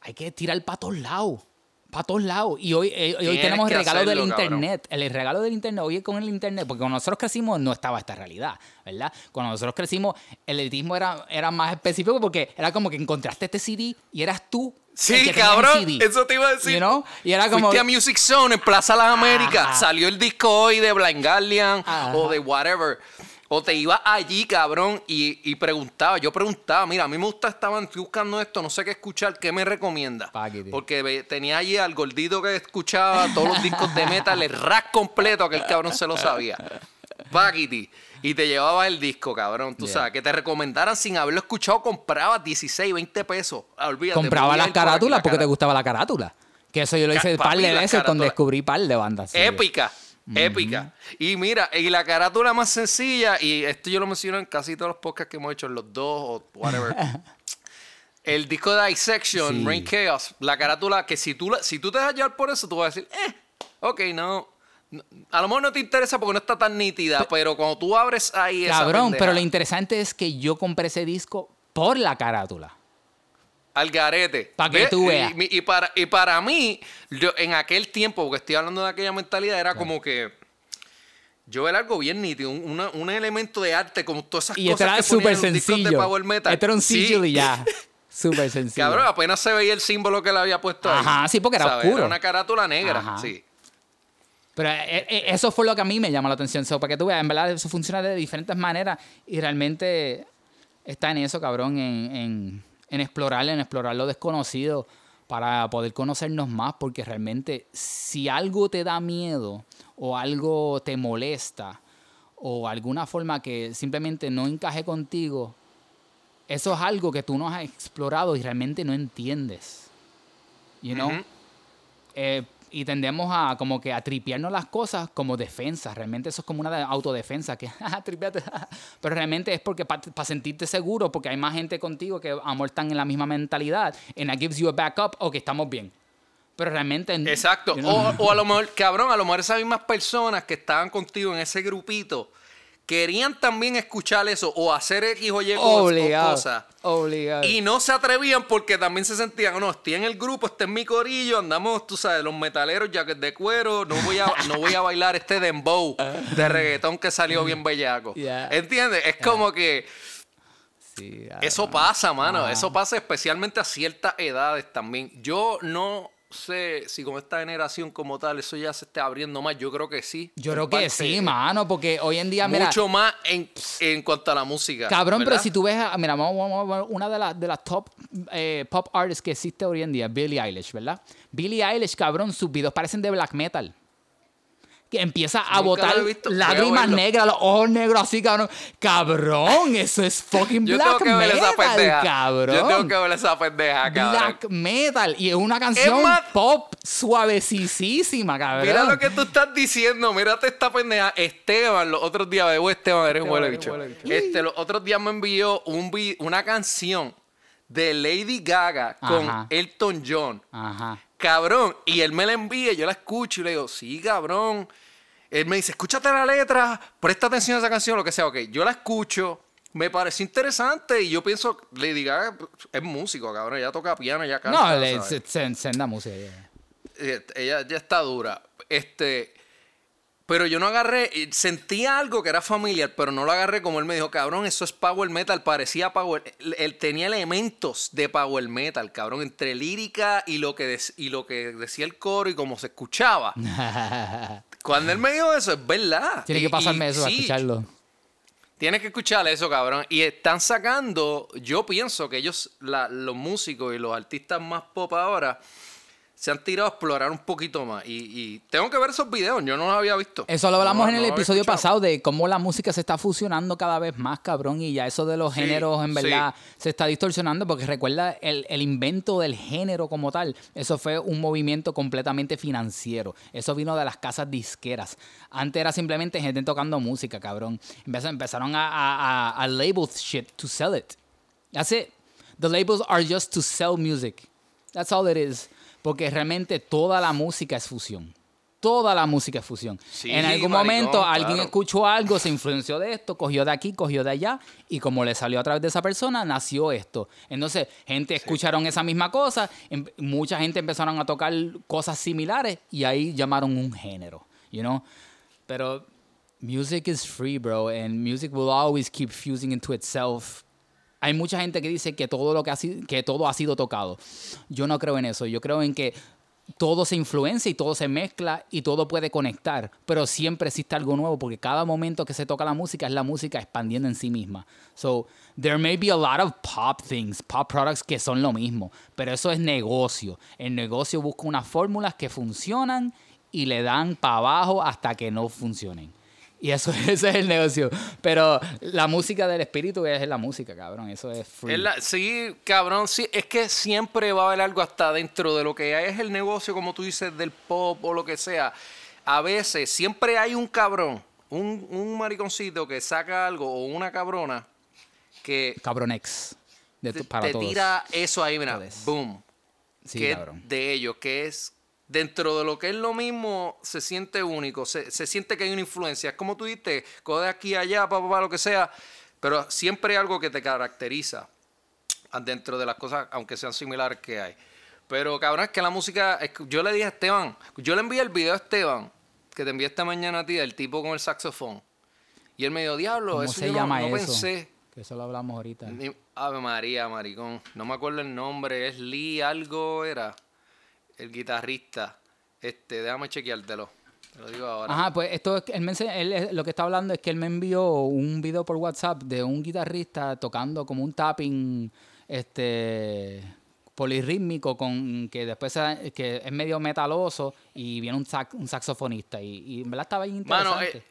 hay que tirar para todos lados. para todos lados. Y hoy, eh, hoy tenemos el regalo del hacerlo, cabrón. internet. El regalo del internet, oye, con el internet, porque cuando nosotros crecimos no estaba esta realidad, ¿verdad? Cuando nosotros crecimos, el elitismo era, era más específico porque era como que encontraste este CD y eras tú. Sí, cabrón, eso te iba a decir. you know? Y era como. Fuiste a Music Zone en Plaza Las Américas, salió el disco hoy de Blind Guardian Ajá. o de whatever. O te ibas allí, cabrón, y, y preguntaba. Yo preguntaba, mira, a mí me gusta esta banda, estoy buscando esto, no sé qué escuchar, ¿qué me recomienda? Porque tenía allí al gordito que escuchaba todos los discos de metal, el rap completo, aquel cabrón se lo sabía. Paquiti. Y te llevaba el disco, cabrón. Tú Yeah. sabes, que te recomendaran sin haberlo escuchado, comprabas 16, 20 pesos. Olvídate. compraba las carátulas la porque te gustaba la carátula. Que eso yo lo hice un par de veces cuando descubrí par de bandas. sí. Épica. Y mira, y la carátula más sencilla, y esto yo lo menciono en casi todos los podcasts que hemos hecho, en los dos o whatever. El disco de Dissection, Sí. Rain Chaos, la carátula que si tú, la- si tú te dejas llevar por eso, tú vas a decir, eh, ok, no. A lo mejor no te interesa porque no está tan nítida, pero cuando tú abres ahí esa Cabrón, pendeja, pero lo interesante es que yo compré ese disco por la carátula. Al garete. Pa' que tú Y- veas. Y, y para, y para mí, yo, en aquel tiempo, porque estoy hablando de aquella mentalidad, era como que yo ver algo bien nítido, un, un elemento de arte, como todas esas Y cosas era que ponían súper discos de sencillo. Power Metal. Esto era un Sí. sigil y ya. Súper sencillo. Cabrón, apenas se veía el símbolo que le había puesto ahí. Ajá, sí, porque era ¿Sabes? oscuro. Era una carátula negra, Ajá. sí. Pero eh, eh, eso fue lo que a mí me llamó la atención. So, para que tú veas, en verdad eso funciona de diferentes maneras y realmente está en eso, cabrón, en, en, en explorar, en explorar lo desconocido para poder conocernos más, porque realmente si algo te da miedo o algo te molesta o alguna forma que simplemente no encaje contigo, eso es algo que tú no has explorado y realmente no entiendes. You know? Eh, y tendemos a como que a tripearnos las cosas como defensa. Realmente eso es como una de- autodefensa, que "Ah. Pero realmente es porque para sentirte seguro, porque hay más gente contigo que amor están en la misma mentalidad. And that gives you a backup, ok, estamos bien. Pero realmente... Exacto. you know, O, o a lo mejor, cabrón, a lo mejor esas mismas personas que estaban contigo en ese grupito querían también escuchar eso o hacer X o Y obligado. cosas. Obligado. Y no se atrevían porque también se sentían, no, estoy en el grupo, este es mi corillo, andamos, tú sabes, los metaleros, jacket de cuero, no voy a, no voy a bailar este dembow de reggaetón que salió bien bellaco. Yeah. ¿Entiendes? Es como que Sí, eso pasa, mano. Eso pasa especialmente a ciertas edades también. Yo no sé si con esta generación como tal eso ya se está abriendo más. Yo creo que sí. Yo creo que sí, mano, porque hoy en día, mira... Mucho más en, en cuanto a la música. Cabrón, pero si tú ves, a- mira, vamos, vamos a ver una de las de las top eh, pop artists que existe hoy en día, Billie Eilish, ¿verdad? Billie Eilish, cabrón, sus videos parecen de black metal. Que empieza a botar lágrimas negras, los ojos negros así, cabrón. Cabrón, eso es fucking Yo tengo black que ver esa metal, pendeja. cabrón. Yo tengo que ver esa pendeja, cabrón. Black metal. Y es una canción más- pop suavecísima, cabrón. Mira lo que tú estás diciendo, mírate esta pendeja. Esteban, los otros días, bebo Esteban, eres Esteban, un huele bicho. Este, los otros días me envió un vi- una canción de Lady Gaga con Ajá. Elton John. Ajá. Cabrón, y él me la envía, yo la escucho y le digo, sí, cabrón. Él me dice, escúchate la letra, presta atención a esa canción, lo que sea. Ok, yo la escucho, me pareció interesante y yo pienso, Lady Gaga es músico, cabrón, ella toca piano, ella canta. No, le, se, música. yeah. Eh, ella ya está dura. Este, pero yo no agarré, eh, sentía algo que era familiar, pero no lo agarré como él me dijo, cabrón, eso es power metal, parecía power, él, él tenía elementos de power metal, cabrón, entre lírica y lo que y lo que decía el coro y cómo se escuchaba. Cuando él me dijo eso, es verdad. Tiene que pasarme y eso a escucharlo. Tienes que escuchar eso, cabrón. Y están sacando, yo pienso que ellos, la- los músicos y los artistas más pop ahora, se han tirado a explorar un poquito más. Y, y tengo que ver esos videos, yo no los había visto. Eso lo hablamos No, en el no episodio pasado de cómo la música se está fusionando cada vez más, cabrón, y ya eso de los Sí, géneros en sí. verdad se está distorsionando porque recuerda el, el invento del género como tal, eso fue un movimiento completamente financiero, eso vino de las casas disqueras. Antes era simplemente gente tocando música, cabrón. Empezaron a, a, a, a label shit to sell it. That's it. The labels are just to sell music. That's all it is. Porque realmente toda la música es fusión. toda la música es fusión. Sí, en algún maricón, momento alguien claro. escuchó algo, se influenció de esto, cogió de aquí, cogió de allá, y como le salió a través de esa persona, nació esto. Entonces, gente escucharon esa misma cosa, em- mucha gente empezaron a tocar cosas similares y ahí llamaron un género, you know? Pero music is free, bro, and music will always keep fusing into itself. Hay mucha gente que dice que todo lo que ha sido, que todo ha sido tocado. Yo no creo en eso. Yo creo en que todo se influencia y todo se mezcla y todo puede conectar, pero siempre existe algo nuevo porque cada momento que se toca la música es la música expandiendo en sí misma. So, there may be a lot of pop things, pop products que son lo mismo, pero eso es negocio. El negocio busca unas fórmulas que funcionan y le dan para abajo hasta que no funcionen. Y eso ese es el negocio. Pero la música del espíritu es la música, cabrón. Eso es free. Es la- sí, cabrón, sí. Es que siempre va a haber algo hasta dentro de lo que es el negocio, como tú dices, del pop o lo que sea. A veces siempre hay un cabrón, un, un mariconcito que saca algo o una cabrona que Cabronex. De te, tu- para te todos. tira eso ahí, mira, boom. Sí, que cabrón. es de ellos, que es dentro de lo que es lo mismo, se siente único, se, se siente que hay una influencia. Es como tú dices, coge de aquí allá, papá, pa, lo que sea, pero siempre hay algo que te caracteriza dentro de las cosas, aunque sean similares que hay. Pero cabrón, es que la música, yo le dije a Esteban, yo le envié el video a Esteban, que te envié esta mañana a ti, del tipo con el saxofón. Y él me dijo, diablo, ¿Cómo eso se yo no- llama no, eso? pensé. Que eso lo hablamos ahorita. Ni- Ave María, maricón. No me acuerdo el nombre. Es Lee algo era. El guitarrista. Este, déjame chequeártelo. Te lo digo ahora. Ajá, pues esto es, él me él lo que está hablando es que él me envió un video por WhatsApp de un guitarrista tocando como un tapping este polirrítmico con que después se- que es medio metaloso y viene un, sax- un saxofonista y, y en verdad estaba bien Mano, interesante.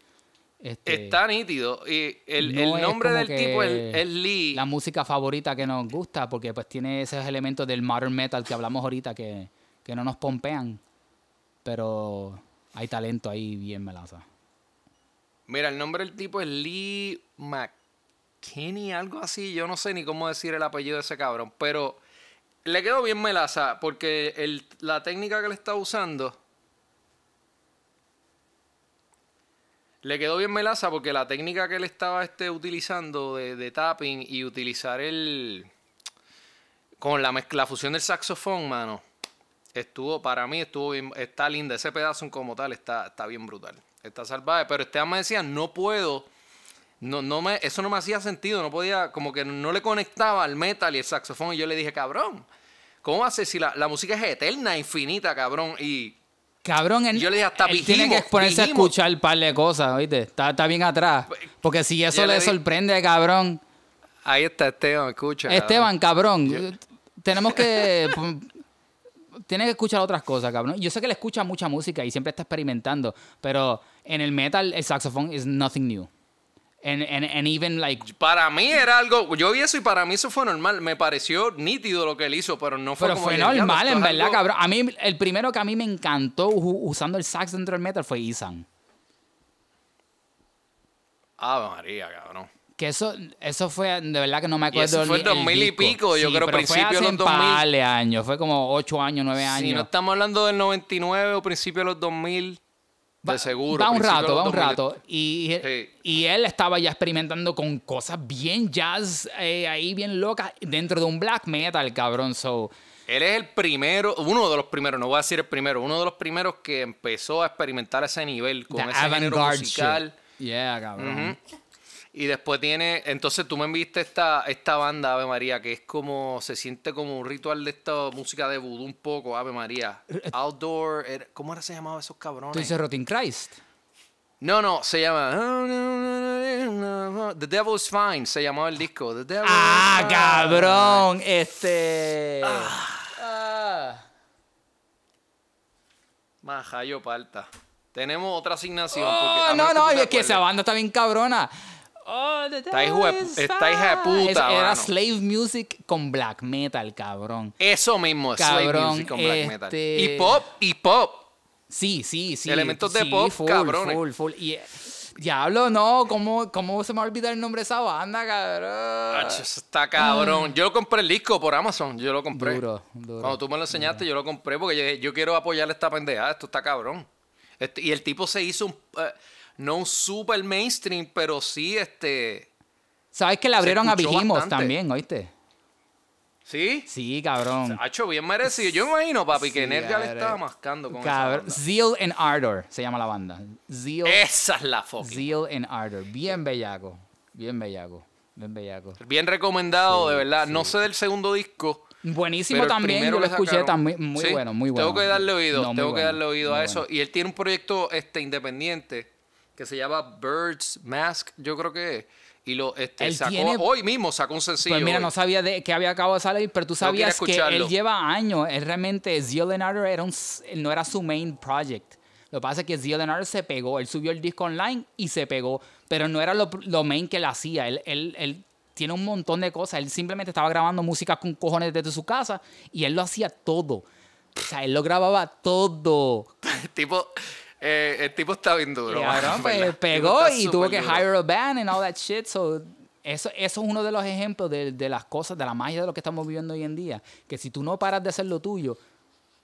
Este, Está nítido. Y el, no el nombre del tipo es, es Lee. La música favorita que nos gusta porque pues tiene esos elementos del modern metal que hablamos ahorita que, que no nos pompean. Pero hay talento ahí bien melaza. Mira, el nombre del tipo es Lee McKinney, algo así. Yo no sé ni cómo decir el apellido de ese cabrón. Pero le quedó bien melaza porque el- la técnica que le está usando. Le quedó bien melaza porque la técnica que él estaba este, utilizando de, de tapping y utilizar el. con la, mezcla, la fusión del saxofón, mano. Estuvo, para mí estuvo bien, está linda. Ese pedazo como tal está, está bien brutal. Está salvaje. Pero Esteban me decía, no puedo. No, no me, eso no me hacía sentido. No podía, como que no le conectaba al metal y el saxofón. Y yo le dije, cabrón, ¿cómo va a ser si la, la música es eterna, infinita, cabrón? Y Cabrón, él, Yo le dije, hasta él tiene que ponerse a escuchar un par de cosas, ¿oíste? Está, está bien atrás. Porque si eso Yo le le sorprende, cabrón. ahí está Esteban, escucha. Esteban, cabrón, tenemos que... Tienes que escuchar otras cosas, cabrón. Yo sé que él escucha mucha música y siempre está experimentando, pero en el metal el saxofón is nothing new. And, and, and even like... Para mí era algo, yo vi eso y para mí eso fue normal. Me pareció nítido lo que él hizo, pero no fue Pero como fue que, "Diablo, normal, en verdad, algo-". cabrón. A mí, el primero que a mí me encantó usando el sax dentro del metal fue Isan. Ave María, cabrón. Que eso, eso fue, de verdad que no me acuerdo. eso fue el 2000 y pico, yo creo, pero principio fue de los 2000. un par de años, fue como 8 años, 9 años. Si no estamos hablando del 99 o principio de los 2000, de Va- seguro. Va un rato, va un 2000. rato. Y, Sí. y él estaba ya experimentando con cosas bien jazz, eh, ahí bien locas, dentro de un black metal, cabrón. So, Él es el primero, uno de los primeros, no voy a decir el primero, uno de los primeros que empezó a experimentar ese nivel con the ese género musical. shit. Yeah, cabrón. Y después tiene, entonces tú me enviaste esta, esta banda, Ave María, que es como, se siente como un ritual de esta música de vudú un poco, Ave María. Outdoor, era- ¿cómo era se llamaba esos cabrones? Tú dices Rotin Christ. No, no, se llama The Devil is Fine, se llamaba el disco. The Ah, Fine. cabrón. Este. Ah. Maja, yo palta. Tenemos otra asignación. Oh, porque, no, no, es que esa banda está bien cabrona. Oh, the Está hijo de- devil is está hija de fine. puta, Era mano. slave music con black metal, cabrón. Eso mismo, slave Cabrón, music con black metal. este- Y pop, y pop. Sí, sí, sí. Elementos de sí, pop, full, cabrones. Full, full. Y, eh, diablo, no, ¿cómo, ¿cómo se me va a olvidar el nombre de esa banda, cabrón? Ach, eso está cabrón. Yo compré el disco por Amazon. Yo lo compré. Duro, duro. Cuando tú me lo enseñaste, yo lo compré porque yo, yo quiero apoyar esta pendeja. Esto está cabrón. Este, y el tipo se hizo un, eh, no un super mainstream, pero sí este... ¿Sabes que le abrieron a bastante. también, oíste? ¿Sí? Sí, cabrón. Ha hecho bien merecido. Yo imagino, papi, que Sí, Nergal cabrón. estaba mascando con Cabrón. esa banda. Zeal and Ardor se llama la banda. Zeal, Esa es la fucking. Zeal and Ardor. Bien bellaco. Bien bellaco. Bien bellaco. Bien recomendado, Sí, de verdad. sí. No sé del segundo disco. Buenísimo también. Yo lo que escuché también. Muy bueno, muy bueno. Tengo que darle oído, No, tengo que darle oído a eso. bueno. Y él tiene un proyecto este independiente que se llama Birds Mask, yo creo que. Y lo este, Él sacó tiene- hoy mismo, sacó un sencillo. Pues mira, hoy. no sabía de que había acabado de salir, pero tú No sabías que él lleva años. Él realmente, Zeal and Ardor era un, no era su main project. Lo que pasa es que Zeal and Ardor se pegó. Él subió el disco online y se pegó. Pero no era lo, lo main que él hacía. Él, él, él tiene un montón de cosas. Él simplemente estaba grabando música con cojones desde su casa y él lo hacía todo. O sea, él lo grababa todo. Tipo, eh, el tipo está bien duro. En pues, pegó y tuvo que duro. hire a band and all that shit. So, eso, eso es uno de los ejemplos de, de las cosas, de la magia de lo que estamos viviendo hoy en día. Que si tú no paras de hacer lo tuyo,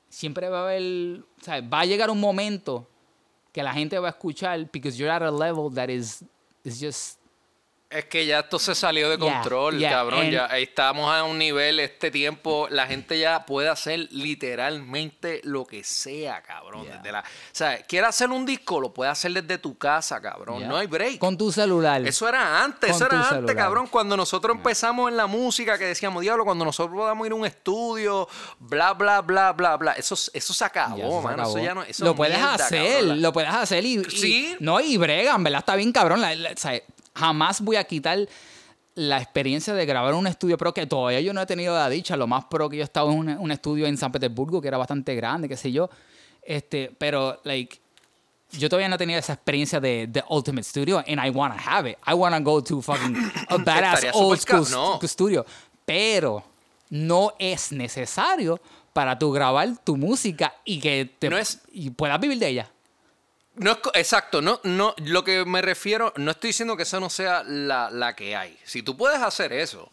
siempre va a haber, o sea, va a llegar un momento que la gente va a escuchar because you're at a level that is, is just Es que ya esto se salió de control, yeah, cabrón. and- Ya ahí estamos a un nivel, este tiempo, la gente ya puede hacer literalmente lo que sea, cabrón. Yeah. Desde la, o sea, quiere hacer un disco, lo puede hacer desde tu casa, cabrón. Yeah. No hay break. con tu celular. Eso era antes, Con eso era antes, celular. cabrón. Cuando nosotros empezamos en la música, que decíamos, diablo, cuando nosotros podamos ir a un estudio, bla, bla, bla, bla, bla. Eso, eso se acabó, Ya, eso se mano. acabó. Eso ya no, eso lo es puedes mierda, hacer, cabrón. La- lo puedes hacer y, y- Sí. no y bregan, ¿verdad? Está bien cabrón. La- la- o sea, jamás voy a quitar la experiencia de grabar un estudio pro que todavía yo no he tenido la dicha. Lo más pro que yo he estado en un, un estudio en San Petersburgo que era bastante grande, qué sé yo. Este, pero like yo todavía no he tenido esa experiencia de The Ultimate Studio and I wanna have it. I wanna go to fucking a badass old school no. st- studio. Pero no es necesario para tú grabar tu música y que te No es- y puedas vivir de ella. No es exacto, no, no, lo que me refiero, no estoy diciendo que eso no sea la, la que hay. Si tú puedes hacer eso,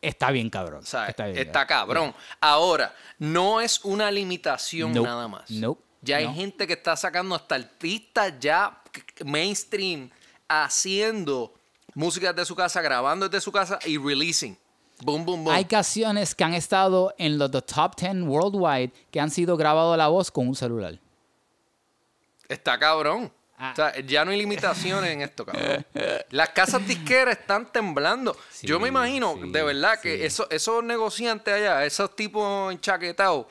Está bien cabrón. está está, bien, cabrón. Ahora, no es una limitación Nope, nada más. nope, ya hay gente que está sacando hasta artistas ya mainstream haciendo música desde su casa, grabando desde su casa y releasing. Boom, boom, boom. Hay canciones que han estado en los the top 10 worldwide que han sido grabado la voz con un celular. Está cabrón. Ah. O sea, ya no hay limitaciones en esto, cabrón. Las casas disqueras están temblando. Yo me imagino, sí, de verdad, que sí. eso- esos negociantes allá, esos tipos enchaquetados,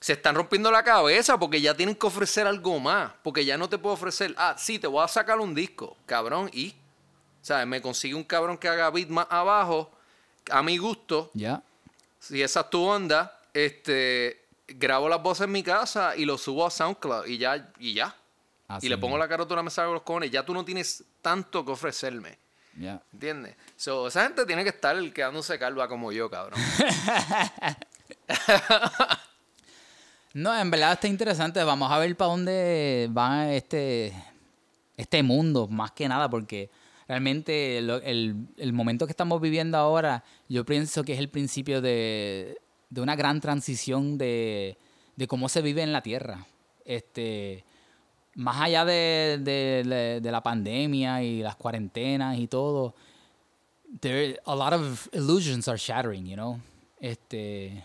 se están rompiendo la cabeza porque ya tienen que ofrecer algo más. Porque ya no te puedo ofrecer, ah, sí, te voy a sacar un disco, cabrón, y, ¿sabes? Me consigue un cabrón que haga beat más abajo, a mi gusto, ¿Ya? si esa es tu onda, este, grabo las voces en mi casa y lo subo a SoundCloud y ya, y ya. Así y le pongo la carátula, me salgo los cojones. Ya tú no tienes tanto que ofrecerme. Ya. ¿Entiendes? So, esa gente tiene que estar quedándose calva como yo, cabrón. No, en verdad está interesante. Vamos a ver para dónde va este, este mundo, más que nada, porque realmente el, el momento que estamos viviendo ahora, yo pienso que es el principio de, de una gran transición de, cómo se vive en la Tierra. Este, más allá de, la pandemia y las cuarentenas y todo, there, a lot of illusions are shattering, you know? Este,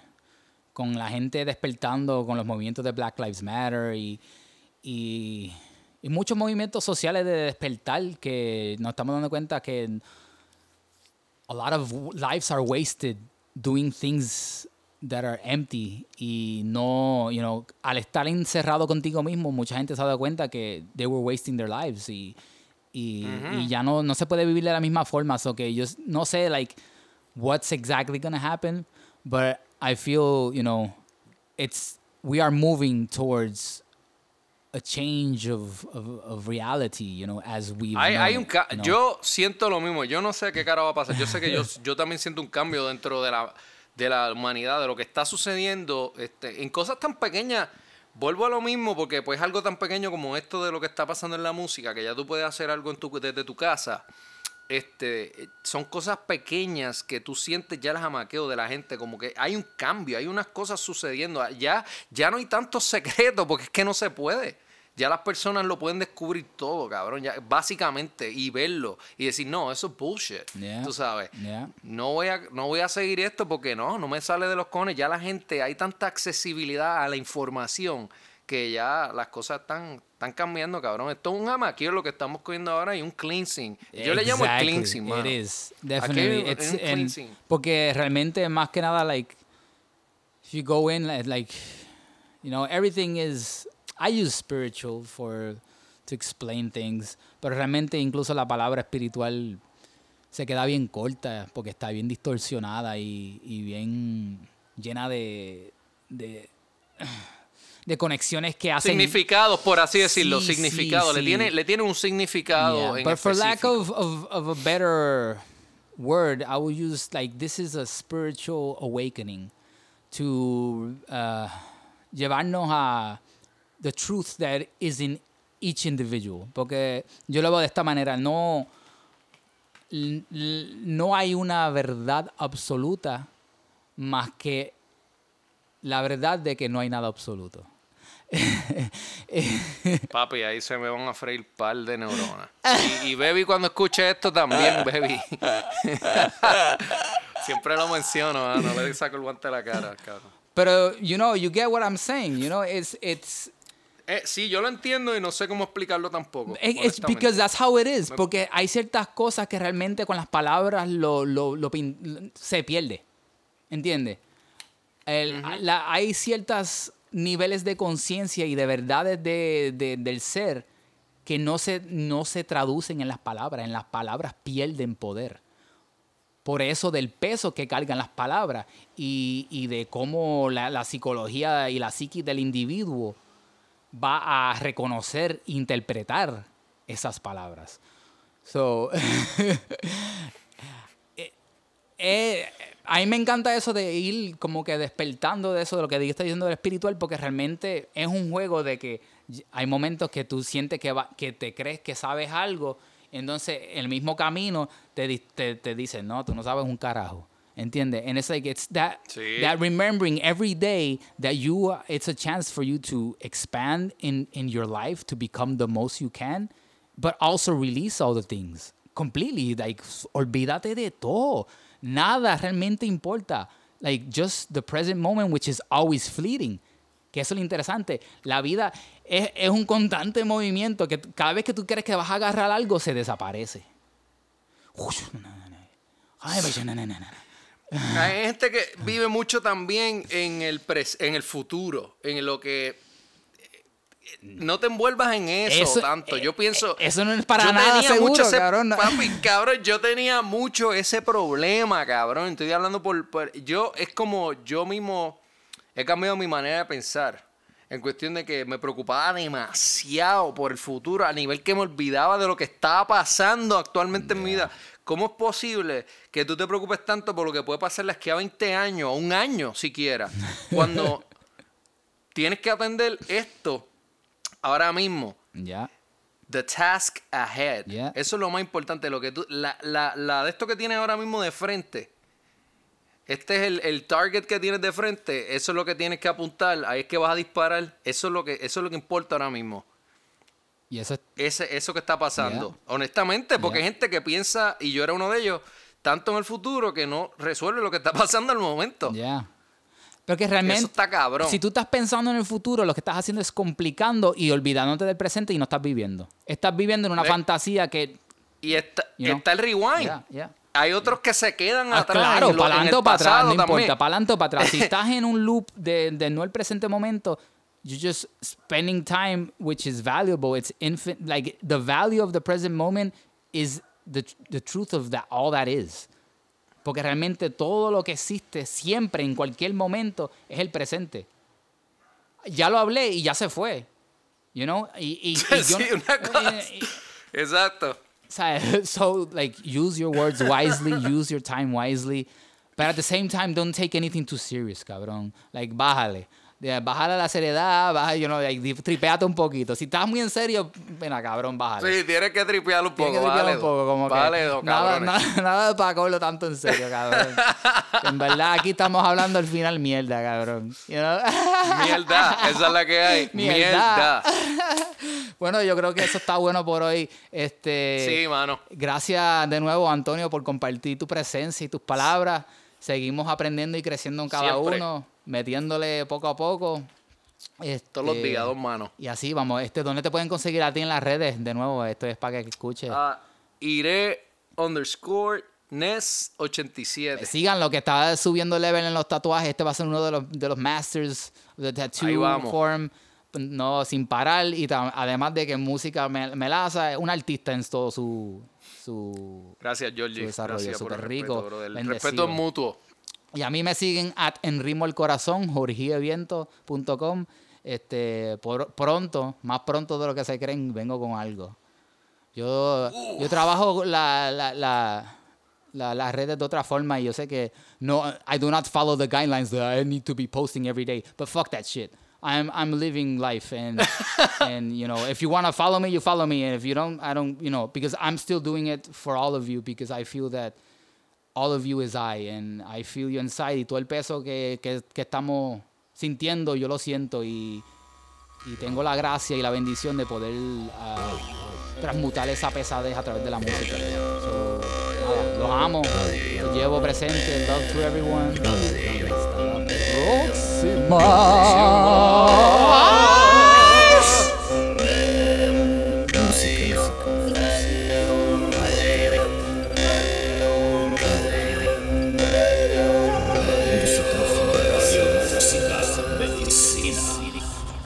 con la gente despertando con los movimientos de Black Lives Matter y, y, y muchos movimientos sociales de despertar que nos estamos dando cuenta que a lot of lives are wasted doing things that are empty y no, you know, al estar encerrado contigo mismo, mucha gente se ha dado cuenta que they were wasting their lives y, y, y ya no, no se puede vivir de la misma forma. So que yo no sé, like, what's exactly gonna happen, but I feel, you know, it's, we are moving towards a change of, of, of reality, you know, as we hay, hay un ca- you know. Yo siento lo mismo. Yo no sé qué cara va a pasar. Yo sé que yo, yo también siento un cambio dentro de la, de la humanidad, de lo que está sucediendo este, en cosas tan pequeñas. Vuelvo a lo mismo porque pues algo tan pequeño como esto de lo que está pasando en la música, que ya tú puedes hacer algo en tu, desde tu casa, este, son cosas pequeñas que tú sientes ya el jamaqueo de la gente, como que hay un cambio, hay unas cosas sucediendo, ya, ya no hay tantos secretos porque es que no se puede. Ya las personas lo pueden descubrir todo, cabrón. Ya, básicamente, y verlo. Y decir, no, eso es bullshit. Yeah. Tú sabes. Yeah. No voy, a, no voy a seguir esto porque no, no me sale de los cones. Ya la gente, hay tanta accesibilidad a la información que ya las cosas están, están cambiando, cabrón. Esto es un amaquillo lo que estamos cogiendo ahora y un cleansing. Yo le llamo el cleansing, mano. It is. Definitely. It's, un and- cleansing. porque realmente, más que nada, like, if you go in, like, you know, everything is. I use spiritual for to explain things, pero realmente incluso la palabra espiritual se queda bien corta porque está bien distorsionada y, y bien llena de, de, de conexiones que hacen. Significados, por así decirlo, Sí. Le, sí. tiene, le tiene un significado Yeah, en but for lack of, of, of a better word, I will use like this is a spiritual awakening to uh, llevarnos a the truth that is in each individual. Porque yo lo veo de esta manera, no, no hay una verdad absoluta más que la verdad de que no hay nada absoluto. Papi, ahí se me van a freír par de neuronas. Y, y Baby cuando escuche esto también, Baby. Siempre lo menciono, ah, no le saco el guante de la cara, cabrón. Pero, you know, you get what I'm saying. You know, it's, it's, Eh, sí, yo lo entiendo y no sé cómo explicarlo tampoco. Because that's how it is. Porque hay ciertas cosas que realmente con las palabras lo, lo- lo pin- se pierde. ¿Entiendes? Hay ciertos niveles de conciencia y de verdades de- de- del ser que no se, no se traducen en las palabras. En las palabras pierden poder. Por eso del peso que cargan las palabras y, y de cómo la, la psicología y la psiquis del individuo va a reconocer, interpretar esas palabras. So, eh, eh, a mí me encanta eso de ir como que despertando de eso, de lo que dijiste diciendo del espiritual, porque realmente es un juego de que hay momentos que tú sientes que, va- que te crees que sabes algo, entonces el mismo camino te, te, te dice, no, tú no sabes un carajo. ¿Entiendes? And it's like, it's that, Sí. that remembering every day that you, uh, it's a chance for you to expand in, in your life to become the most you can, but also release all the things completely. Like, olvídate de todo. Nada realmente importa. Like, just the present moment, which is always fleeting. Que eso es lo interesante. La vida es, es un constante movimiento que cada vez que tú crees que vas a agarrar algo, se desaparece. Ay, vaya, na, na, na, na. Hay gente que vive mucho también en el, pres- en el futuro, en lo que... No te envuelvas en eso, Eso- tanto. Yo eh, pienso... eh, eso no es para yo nada tenía seguro, mucho ese- cabrón. Papi, cabrón, yo tenía mucho ese problema, cabrón. Estoy hablando por, por- Yo, es como yo mismo he cambiado mi manera de pensar. En cuestión de que me preocupaba demasiado por el futuro, a nivel que me olvidaba de lo que estaba pasando actualmente en mi vida. ¿Cómo es posible que tú te preocupes tanto por lo que puede pasar de aquí a 20 años, o un año siquiera, cuando tienes que atender esto ahora mismo? Ya. The task ahead. Yeah. Eso es lo más importante. Lo que tú, la, la, la de esto que tienes ahora mismo de frente. Este es el, el target que tienes de frente. Eso es lo que tienes que apuntar. Ahí es que vas a disparar. Eso es lo que, eso es lo que importa ahora mismo. Y eso es Ese, eso que está pasando. Yeah. Honestamente, porque Yeah. hay gente que piensa, y yo era uno de ellos, tanto en el futuro que no resuelve lo que está pasando al momento. Ya. Porque realmente. Eso está cabrón. Si tú estás pensando en el futuro, lo que estás haciendo es complicando y olvidándote del presente y no estás viviendo. Estás viviendo en una fantasía que. Y está, You know. está el rewind. Hay otros que se quedan Ah, atrás. claro, en para en adelante el o para atrás, no también. importa, para adelante o para atrás. Si estás en un loop de, de no el presente momento, you're just spending time which is valuable. It's infinite. Like the value of the present moment is the, the truth of that, all that is. Porque realmente todo lo que existe siempre, en cualquier momento, es el presente. Ya lo hablé y ya se fue. You know? Y, y- y yo Sí, una cosa. eh, eh, Exacto. so like use your words wisely, use your time wisely, but at the same time don't take anything too serious, cabrón. Like bájale. Bájale la seriedad, baja, you know, tripeate un poquito. Si estás muy en serio, ven cabrón, bájale. Sí, tienes que tripearlo un poco. Tienes que tripear vale, un poco, como que vale, dos nada, nada, para cogerlo tanto en serio, cabrón. Que en verdad aquí estamos hablando al final mierda, cabrón. You know? Mierda, esa es la que hay. Mierda. Mierda. Bueno, yo creo que eso está bueno por hoy. Este, Sí, mano. Gracias de nuevo, Antonio, por compartir tu presencia y tus palabras. Seguimos aprendiendo y creciendo en cada Siempre. uno, metiéndole poco a poco. Todos los Este, días, dos manos. Y así, vamos, este, ¿dónde te pueden conseguir a ti en las redes? De nuevo, esto es para que escuches. Ah, iré underscore NES 87. Sigan lo que está subiendo level en los tatuajes. Este va a ser uno de los, de los masters de tattoo form. No, sin parar. Y además de que música me- melaza, es un artista en todo su. su Gracias, Georgie. Su desarrollo, Gracias por el respeto, rico, brother. El respeto es mutuo. Y a mí me siguen at enrimo el corazón, jorgieviento.com. Este, por, pronto, más pronto de lo que se creen, vengo con algo. Yo, yo trabajo la, la, la, la- las redes de otra forma y yo sé que no, I do not follow the guidelines that I need to be posting every day. But fuck that shit. I'm I'm living life and and you know if you want to follow me you follow me and if you don't I don't you know because I'm still doing it for all of you because I feel that all of you is I and I feel you inside y todo el peso que, que, que estamos sintiendo yo lo siento y, y tengo la gracia y la bendición de poder ah, transmutar esa pesadez a través de la música. So, nada, los amo, los llevo presente, love to everyone. Hasta la próxima.